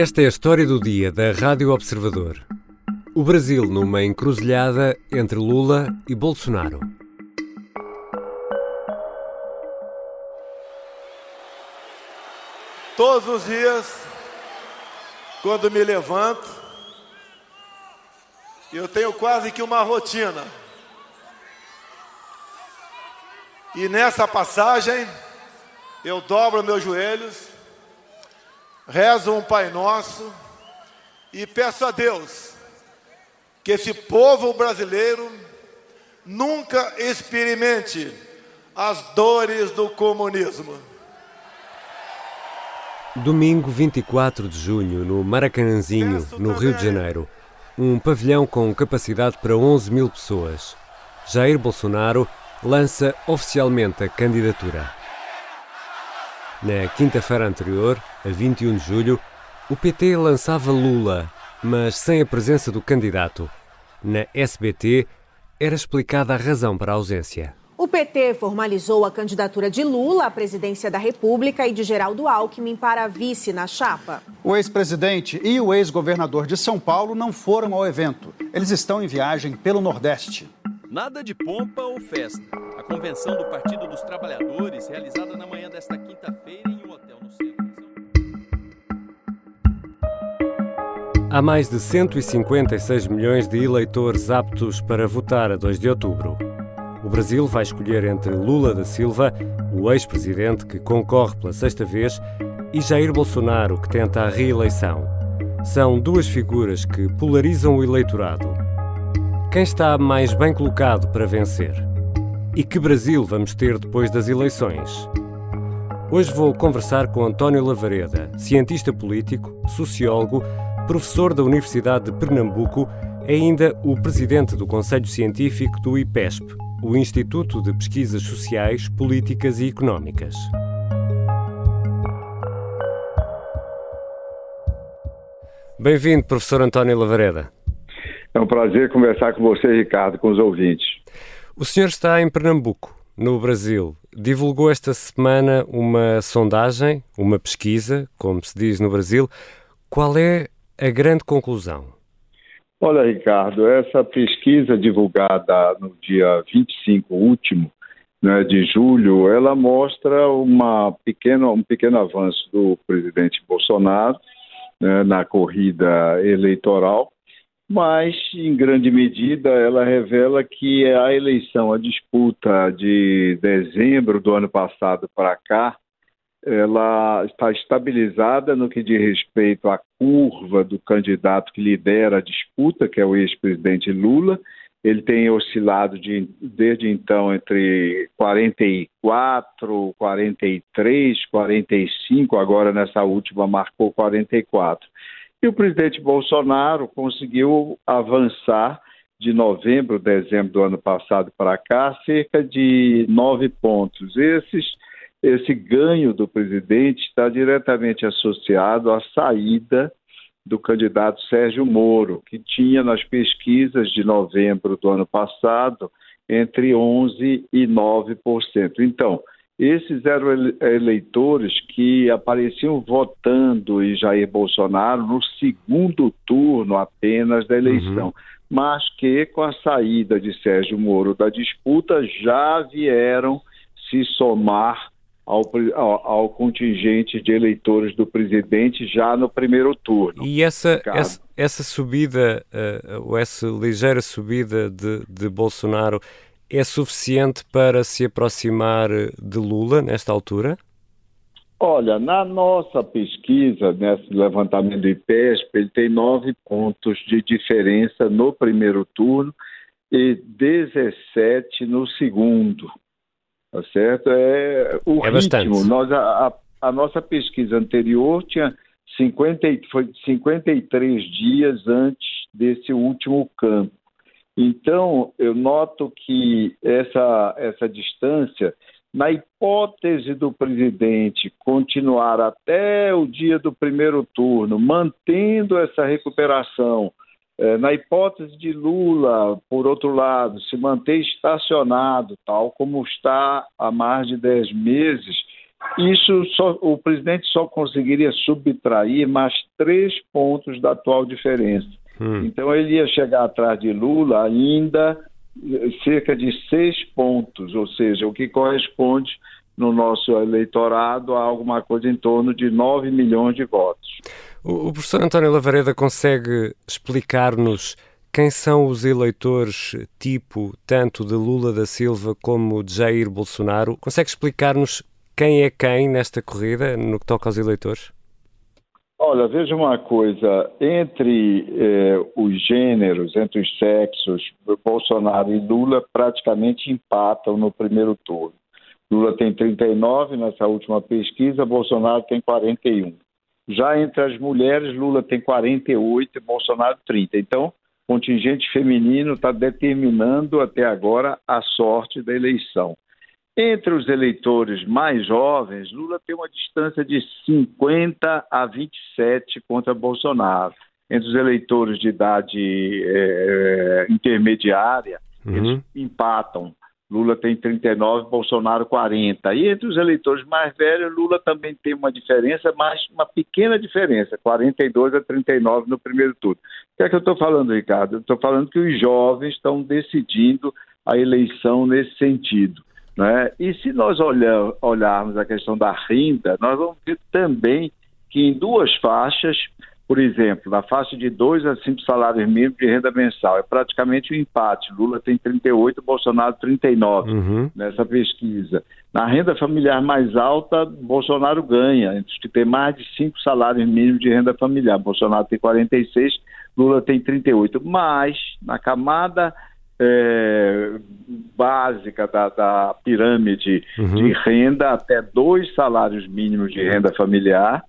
Esta é a história do dia da Rádio Observador. O Brasil numa encruzilhada entre Lula e Bolsonaro. Todos os dias, quando me levanto, eu tenho quase que uma rotina. E nessa passagem, eu dobro meus joelhos, rezo um Pai Nosso e peço a Deus que esse povo brasileiro nunca experimente as dores do comunismo. Domingo 24 de junho, no Maracanãzinho, no Rio de Janeiro. Um pavilhão com capacidade para 11 mil pessoas. Jair Bolsonaro lança oficialmente a candidatura. Na quinta-feira anterior, a 21 de julho, o PT lançava Lula, mas sem a presença do candidato. Na SBT, era explicada a razão para a ausência. O PT formalizou a candidatura de Lula à presidência da República e de Geraldo Alckmin para vice na chapa. O ex-presidente e o ex-governador de São Paulo não foram ao evento. Eles estão em viagem pelo Nordeste. Nada de pompa ou festa. Convenção do Partido dos Trabalhadores, realizada na manhã desta quinta-feira em um hotel no centro. Há mais de 156 milhões de eleitores aptos para votar a 2 de outubro. O Brasil vai escolher entre Lula da Silva, o ex-presidente que concorre pela sexta vez, e Jair Bolsonaro, que tenta a reeleição. São duas figuras que polarizam o eleitorado. Quem está mais bem colocado para vencer? E que Brasil vamos ter depois das eleições? Hoje vou conversar com António Lavareda, cientista político, sociólogo, professor da Universidade de Pernambuco e ainda o presidente do Conselho Científico do IPESP, o Instituto de Pesquisas Sociais, Políticas e Económicas. Bem-vindo, professor António Lavareda. É um prazer conversar com você, Ricardo, com os ouvintes. O senhor está em Pernambuco, no Brasil. Divulgou esta semana uma sondagem, uma pesquisa, como se diz no Brasil. Qual é a grande conclusão? Olha, Ricardo, essa pesquisa divulgada no dia 25 último né, de julho, ela mostra uma pequena, um pequeno avanço do presidente Bolsonaro né, na corrida eleitoral, mas em grande medida ela revela que a eleição, a disputa de dezembro do ano passado para cá, ela está estabilizada no que diz respeito à curva do candidato que lidera a disputa, que é o ex-presidente Lula. Ele tem oscilado de, desde então entre 44, 43, 45, agora nessa última marcou 44. E o presidente Bolsonaro conseguiu avançar de novembro, dezembro do ano passado para cá, cerca de nove pontos. Esses esse ganho do presidente está diretamente associado à saída do candidato Sérgio Moro, que tinha nas pesquisas de novembro do ano passado entre 11% e 9%. Então, esses eram eleitores que apareciam votando em Jair Bolsonaro no segundo turno apenas da eleição, uhum. mas que com a saída de Sérgio Moro da disputa já vieram se somar ao, ao, ao, contingente de eleitores do presidente já no primeiro turno. E essa, essa, essa, subida, uh, ou essa ligeira subida de, de Bolsonaro, é suficiente para se aproximar de Lula nesta altura? Olha, na nossa pesquisa, nesse levantamento do IPESP, ele tem nove pontos de diferença no primeiro turno e 17 no segundo. Tá certo? É o é ritmo. Nós, a, a, nossa pesquisa anterior tinha 50, foi 53 dias antes desse último campo. Então, eu noto que essa, essa distância, na hipótese do presidente continuar até o dia do primeiro turno, mantendo essa recuperação, é, na hipótese de Lula, por outro lado, se manter estacionado, tal como está há mais de 10 meses, isso só, o presidente só conseguiria subtrair mais três pontos da atual diferença. Hum. Então ele ia chegar atrás de Lula ainda cerca de seis pontos, ou seja, o que corresponde no nosso eleitorado a alguma coisa em torno de 9 milhões de votos. O, o professor António Lavareda consegue explicar-nos quem são os eleitores tipo tanto de Lula da Silva como de Jair Bolsonaro? Consegue explicar-nos quem é quem nesta corrida no que toca aos eleitores? Olha, veja uma coisa, entre eh, os gêneros, entre os sexos, Bolsonaro e Lula praticamente empatam no primeiro turno. Lula tem 39 nessa última pesquisa, Bolsonaro tem 41. Já entre as mulheres, Lula tem 48 e Bolsonaro 30. Então, contingente feminino está determinando até agora a sorte da eleição. Entre os eleitores mais jovens, Lula tem uma distância de 50 a 27 contra Bolsonaro. Entre os eleitores de idade é, intermediária, uhum. eles empatam. Lula tem 39, Bolsonaro 40. E entre os eleitores mais velhos, Lula também tem uma diferença, mas uma pequena diferença, 42 a 39 no primeiro turno. O que é que eu estou falando, Ricardo? estou falando que os jovens estão decidindo a eleição nesse sentido. Né? E se nós olhar, olharmos a questão da renda, nós vamos ver também que em duas faixas, por exemplo, na faixa de 2 a 5 salários mínimos de renda mensal, é praticamente um empate. Lula tem 38, Bolsonaro 39 uhum. nessa pesquisa. Na renda familiar mais alta, Bolsonaro ganha, entre os que tem mais de 5 salários mínimos de renda familiar. Bolsonaro tem 46, Lula tem 38. Mas, na camada é, básica da, da pirâmide uhum. de renda até dois salários mínimos de renda familiar,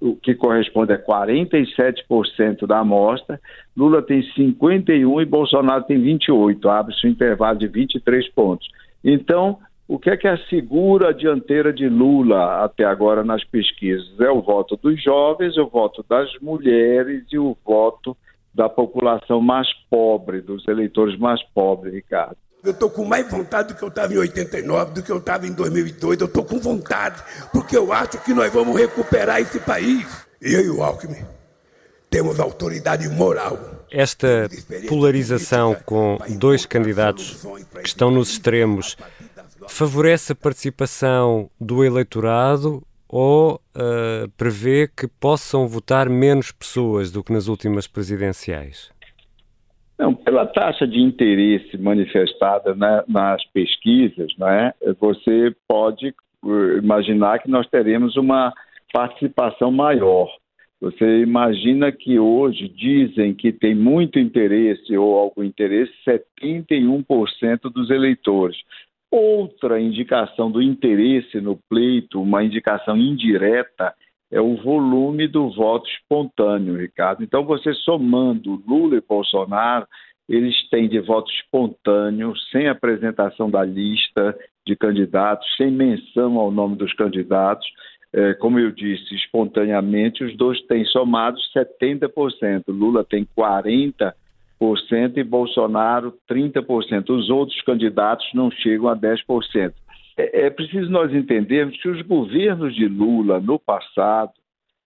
o que corresponde a 47% da amostra. Lula tem 51 e Bolsonaro tem 28, abre-se um intervalo de 23 pontos. Então, o que é que assegura a dianteira de Lula até agora nas pesquisas? É o voto dos jovens, o voto das mulheres e o voto da população mais pobre, dos eleitores mais pobres, Ricardo. Eu estou com mais vontade do que eu estava em 89, do que eu estava em 2002. Eu estou com vontade, porque eu acho que nós vamos recuperar esse país. Eu e o Alckmin temos autoridade moral. Esta polarização com dois candidatos que estão nos extremos favorece a participação do eleitorado ou uh, prevê que possam votar menos pessoas do que nas últimas presidenciais? Não, pela taxa de interesse manifestada né, nas pesquisas, né, você pode uh, imaginar que nós teremos uma participação maior. Você imagina que hoje dizem que tem muito interesse ou algum interesse 71% dos eleitores. Outra indicação do interesse no pleito, uma indicação indireta, é o volume do voto espontâneo, Ricardo. Então, você somando Lula e Bolsonaro, eles têm de voto espontâneo, sem apresentação da lista de candidatos, sem menção ao nome dos candidatos. É, como eu disse, espontaneamente, os dois têm somados 70%. Lula tem 40% e Bolsonaro 30%. Os outros candidatos não chegam a 10%. É, é preciso nós entendermos que os governos de Lula no passado,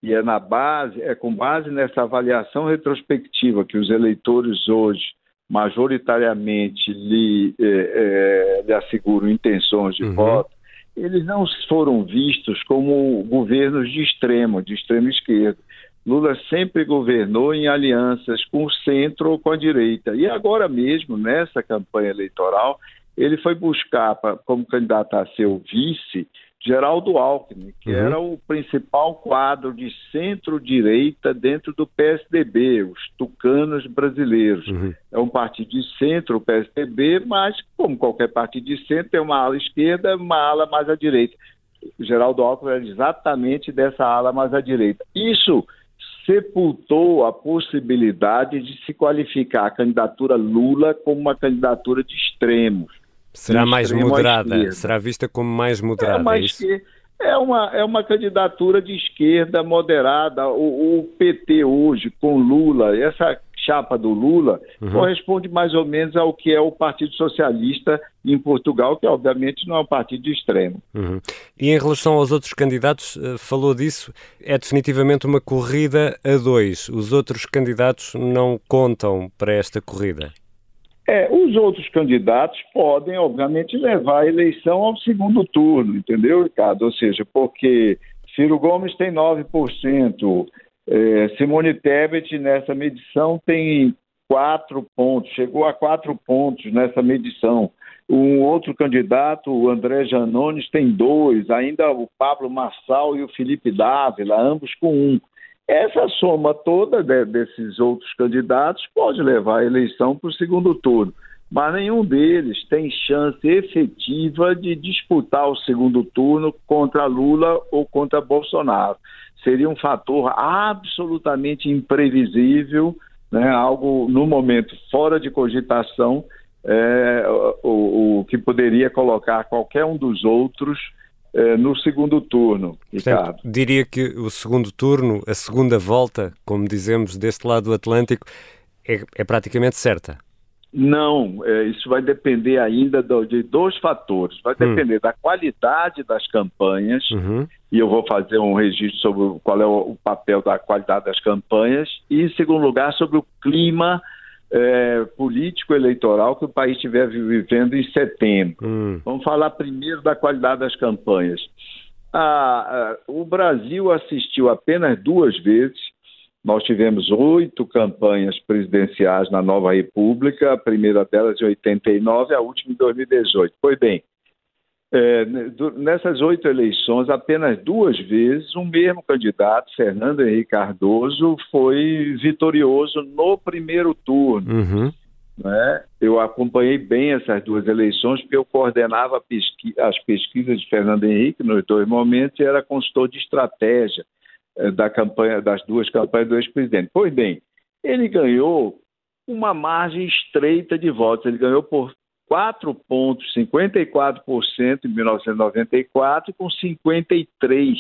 e é na base, é com base nessa avaliação retrospectiva que os eleitores hoje majoritariamente lhe, é, é, lhe asseguram intenções de uhum. voto, eles não foram vistos como governos de extremo, de extrema esquerda. Lula sempre governou em alianças com o centro ou com a direita. E agora mesmo, nessa campanha eleitoral, ele foi buscar pra, como candidato a ser o vice Geraldo Alckmin, que uhum. era o principal quadro de centro-direita dentro do PSDB, os tucanos brasileiros. Uhum. É um partido de centro, o PSDB, mas, como qualquer partido de centro, tem uma ala esquerda uma ala mais à direita. Geraldo Alckmin era exatamente dessa ala mais à direita. Isso sepultou a possibilidade de se qualificar a candidatura Lula como uma candidatura de extremos. Será de mais moderada? Será vista como mais moderada? É, mais é, é, uma, é uma candidatura de esquerda moderada. O, o PT hoje, com Lula, essa chapa do Lula uhum. corresponde mais ou menos ao que é o Partido Socialista em Portugal, que obviamente não é um partido de extremo. Uhum. E em relação aos outros candidatos, eh, falou disso, é definitivamente uma corrida a dois. Os outros candidatos não contam para esta corrida. É, os outros candidatos podem, obviamente, levar a eleição ao segundo turno, entendeu, Ricardo? Ou seja, porque Ciro Gomes tem 9%, é, Simone Tebet nessa medição tem quatro pontos, chegou a quatro pontos nessa medição. Um outro candidato, o André Janones, tem dois, ainda o Pablo Massal e o Felipe Dávila, ambos com um. Essa soma toda de, desses outros candidatos pode levar a eleição para o segundo turno, mas nenhum deles tem chance efetiva de disputar o segundo turno contra Lula ou contra Bolsonaro. Seria um fator absolutamente imprevisível, né, algo no momento fora de cogitação, é, o, o que poderia colocar qualquer um dos outros eh, no segundo turno. Portanto, diria que o segundo turno, a segunda volta, como dizemos deste lado do Atlântico, é, é praticamente certa. Não, é, isso vai depender ainda do, de dois fatores. Vai hum. depender hum. da qualidade das campanhas, uhum. e eu vou fazer um registro sobre qual é o, o papel da qualidade das campanhas, e, em segundo lugar, sobre o clima é, político-eleitoral que o país estiver vivendo em setembro. Hum. Vamos falar primeiro da qualidade das campanhas. Ah, o Brasil assistiu apenas duas vezes. Nós tivemos oito campanhas presidenciais na nova República, a primeira delas em 89, a última em 2018. Pois bem, é, nessas oito eleições, apenas duas vezes, o mesmo candidato, Fernando Henrique Cardoso, foi vitorioso no primeiro turno. Uhum. Né? Eu acompanhei bem essas duas eleições, porque eu coordenava pesqui as pesquisas de Fernando Henrique nos dois momentos e era consultor de estratégia da campanha, das duas campanhas do ex-presidente. Pois bem, ele ganhou uma margem estreita de votos. Ele ganhou por 4 pontos, 54% em 1994 e com 53%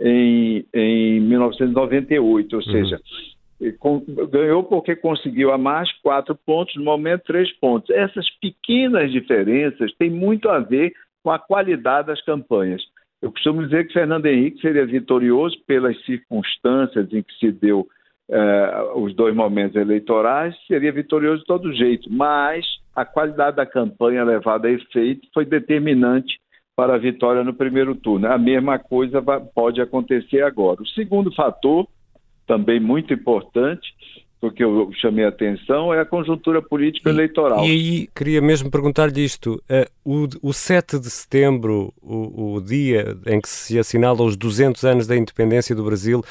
em, em 1998, ou uhum. seja, com, ganhou porque conseguiu a mais 4 pontos, no momento 3 pontos. Essas pequenas diferenças têm muito a ver com a qualidade das campanhas. Eu costumo dizer que Fernando Henrique seria vitorioso pelas circunstâncias em que se deu eh, os dois momentos eleitorais, seria vitorioso de todo jeito, mas a qualidade da campanha levada a efeito foi determinante para a vitória no primeiro turno. A mesma coisa pode acontecer agora. O segundo fator, também muito importante, porque eu chamei a atenção, é a conjuntura política eleitoral. E aí queria mesmo perguntar-lhe isto: uh, o, o 7 de setembro, o, o dia em que se assinala os 200 anos da independência do Brasil,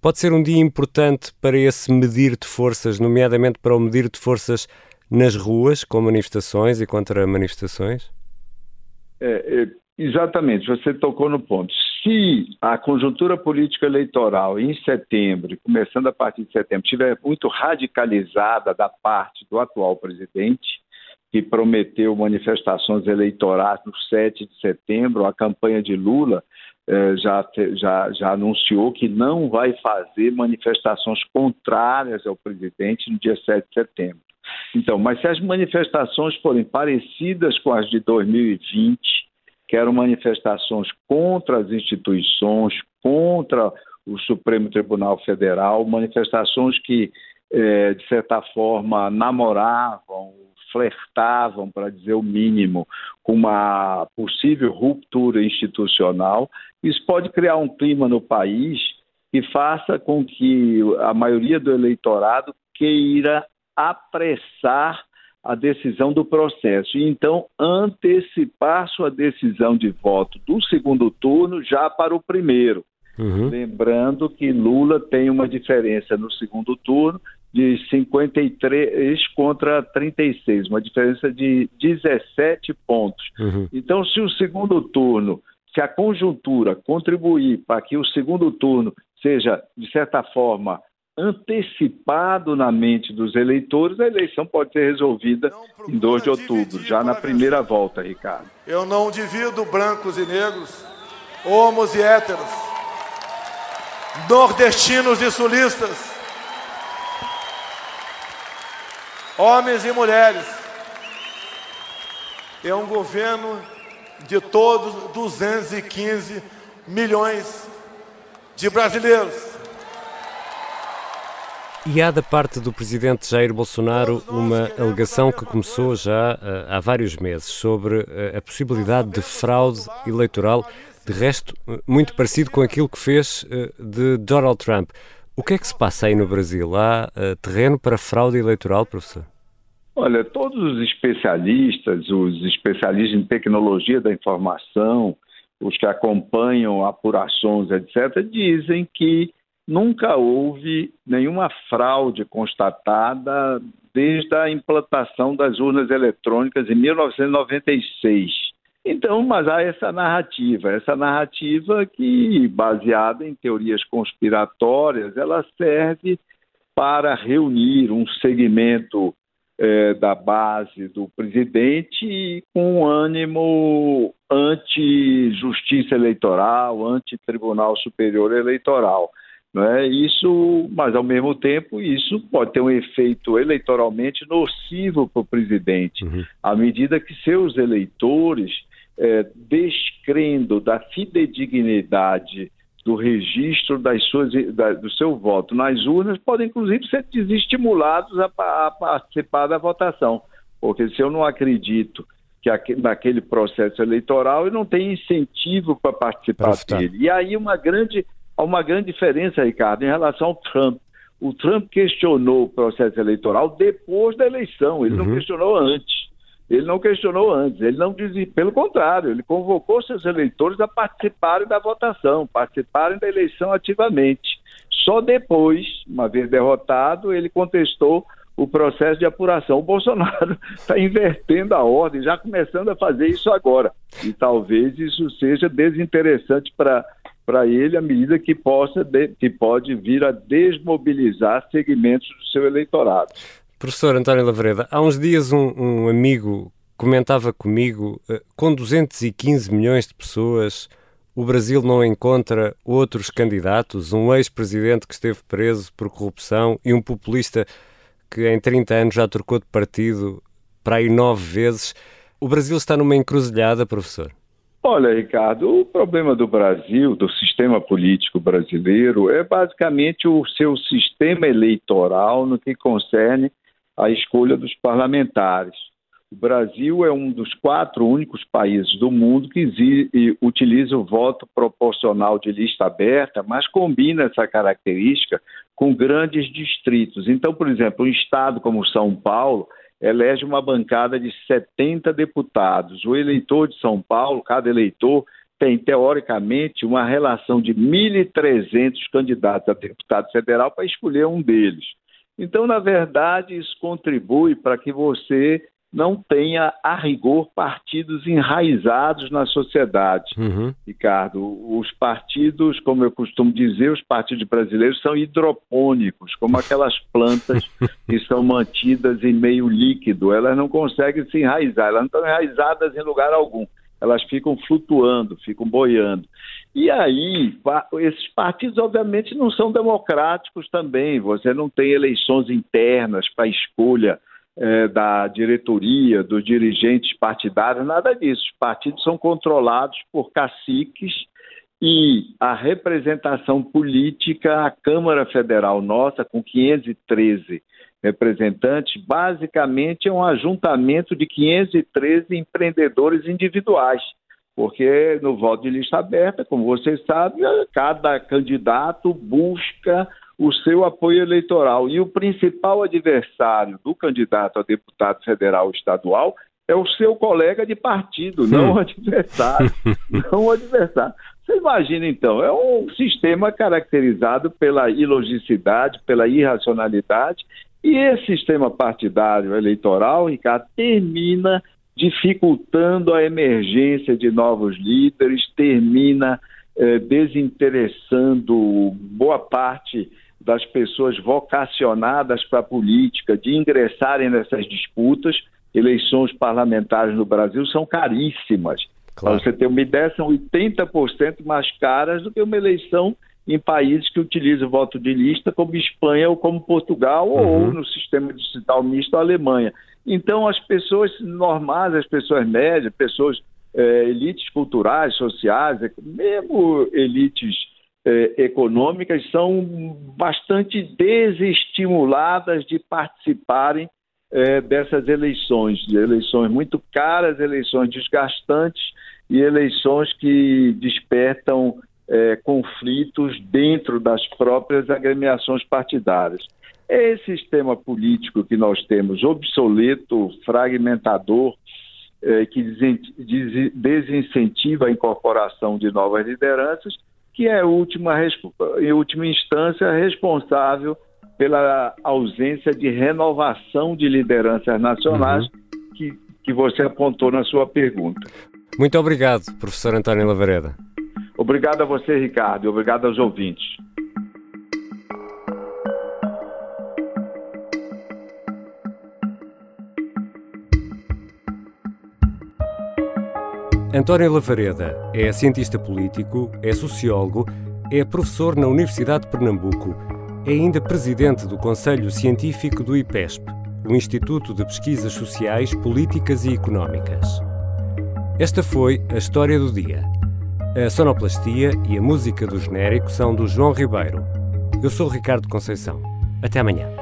pode ser um dia importante para esse medir de forças, nomeadamente para o medir de forças nas ruas, com manifestações e contra manifestações? É, é, exatamente, você tocou no ponto. Se a conjuntura política eleitoral em setembro, começando a partir de setembro, estiver muito radicalizada da parte do atual presidente, que prometeu manifestações eleitorais no 7 de setembro, a campanha de Lula eh, já, já, já anunciou que não vai fazer manifestações contrárias ao presidente no dia 7 de setembro. Então, mas se as manifestações forem parecidas com as de 2020, que eram manifestações contra as instituições, contra o Supremo Tribunal Federal, manifestações que, é, de certa forma, namoravam, flertavam, para dizer o mínimo, com uma possível ruptura institucional, isso pode criar um clima no país que faça com que a maioria do eleitorado queira apressar a decisão do processo e então antecipar sua decisão de voto do segundo turno já para o primeiro. Uhum. Lembrando que Lula tem uma diferença no segundo turno de 53 contra 36, uma diferença de 17 pontos. Uhum. Então, se o segundo turno, se a conjuntura contribuir para que o segundo turno seja, de certa forma, antecipado na mente dos eleitores, a eleição pode ser resolvida em 2 de outubro, já na primeira volta, Ricardo. Eu não divido brancos e negros, homos e héteros, nordestinos e sulistas. homens e mulheres. É um governo de todos 215 milhões de brasileiros. E há da parte do presidente Jair Bolsonaro uma alegação que começou já uh, há vários meses sobre uh, a possibilidade de fraude eleitoral, de resto, uh, muito parecido com aquilo que fez de Donald Trump. O que é que se passa aí no Brasil? Há terreno para fraude eleitoral, professor? Olha, todos os especialistas, os especialistas em tecnologia da informação, os que acompanham apurações, etc., dizem que nunca houve nenhuma fraude constatada desde a implantação das urnas eletrônicas em 1996. Então, mas há essa narrativa, essa narrativa que, baseada em teorias conspiratórias, ela serve para reunir um segmento eh, da base do presidente com ânimo anti-justiça eleitoral, anti-tribunal superior eleitoral. Não é? Isso, mas ao mesmo tempo, isso pode ter um efeito eleitoralmente nocivo para o presidente, uhum. à medida que seus eleitores, é, descrendo da fidedignidade do registro das suas, da, do seu voto nas urnas, podem inclusive ser desestimulados a, a participar da votação. Porque se eu não acredito que naquele processo eleitoral eu não tenho incentivo para participar dele. E aí uma grande há uma grande diferença, Ricardo, em relação ao Trump. O Trump questionou o processo eleitoral depois da eleição, ele uhum. não questionou antes. Ele não questionou antes, ele não dizia, pelo contrário, ele convocou seus eleitores a participarem da votação, participarem da eleição ativamente. Só depois, uma vez derrotado, ele contestou o processo de apuração. O Bolsonaro está invertendo a ordem, já começando a fazer isso agora. E talvez isso seja desinteressante para para ele à medida que possa de, que pode vir a desmobilizar segmentos do seu eleitorado. Professor António Lavreda, há uns dias um, um amigo comentava comigo, uh, com 215 milhões de pessoas, o Brasil não encontra outros candidatos, um ex-presidente que esteve preso por corrupção e um populista que em 30 anos já trocou de partido para aí nove vezes. O Brasil está numa encruzilhada, professor? Olha, Ricardo, o problema do Brasil, do sistema político brasileiro, é basicamente o seu sistema eleitoral no que concerne a escolha dos parlamentares. O Brasil é um dos quatro únicos países do mundo que utiliza o voto proporcional de lista aberta, mas combina essa característica com grandes distritos. Então, por exemplo, um estado como São Paulo elege uma bancada de 70 deputados. O eleitor de São Paulo, cada eleitor, tem, teoricamente, uma relação de 1.300 candidatos a deputado federal para escolher um deles. Então, na verdade, isso contribui para que você não tenha, a rigor, partidos enraizados na sociedade. Uhum. Ricardo, os partidos, como eu costumo dizer, os partidos brasileiros são hidropônicos, como aquelas plantas que são mantidas em meio líquido. Elas não conseguem se enraizar, elas não estão enraizadas em lugar algum. Elas ficam flutuando, ficam boiando. E aí, esses partidos, obviamente, não são democráticos também. Você não tem eleições internas para escolha é, da diretoria, dos dirigentes partidários, nada disso. Os partidos são controlados por caciques e a representação política, a Câmara Federal nossa, com 513 representantes, basicamente é um ajuntamento de 513 empreendedores individuais. Porque no voto de lista aberta, como vocês sabem, cada candidato busca o seu apoio eleitoral. E o principal adversário do candidato a deputado federal estadual é o seu colega de partido, não o adversário. não o adversário. Você imagina, então, é um sistema caracterizado pela ilogicidade, pela irracionalidade, e esse sistema partidário eleitoral, Ricardo, termina dificultando a emergência de novos líderes, termina eh, desinteressando boa parte das pessoas vocacionadas para a política de ingressarem nessas disputas. Eleições parlamentares no Brasil são caríssimas. Claro. Para você ter uma ideia, são 80% mais caras do que uma eleição em países que utilizam voto de lista, como Espanha ou como Portugal, uhum. ou no sistema digital misto, a Alemanha. Então, as pessoas normais, as pessoas médias, pessoas, é, elites culturais, sociais, mesmo elites é, econômicas, são bastante desestimuladas de participarem é, dessas eleições, eleições muito caras, eleições desgastantes e eleições que despertam é, conflitos dentro das próprias agremiações partidárias. Esse sistema político que nós temos, obsoleto, fragmentador, que desincentiva a incorporação de novas lideranças, que é, última, em última instância, responsável pela ausência de renovação de lideranças nacionais uhum. que, que você apontou na sua pergunta. Muito obrigado, professor António Lavareda. Obrigado a você, Ricardo, e obrigado aos ouvintes. António Lavareda é cientista político, é sociólogo, é professor na Universidade de Pernambuco, é ainda presidente do Conselho Científico do IPESP, o Instituto de Pesquisas Sociais, Políticas e Económicas. Esta foi a história do dia. A sonoplastia e a música do genérico são do João Ribeiro. Eu sou Ricardo Conceição. Até amanhã.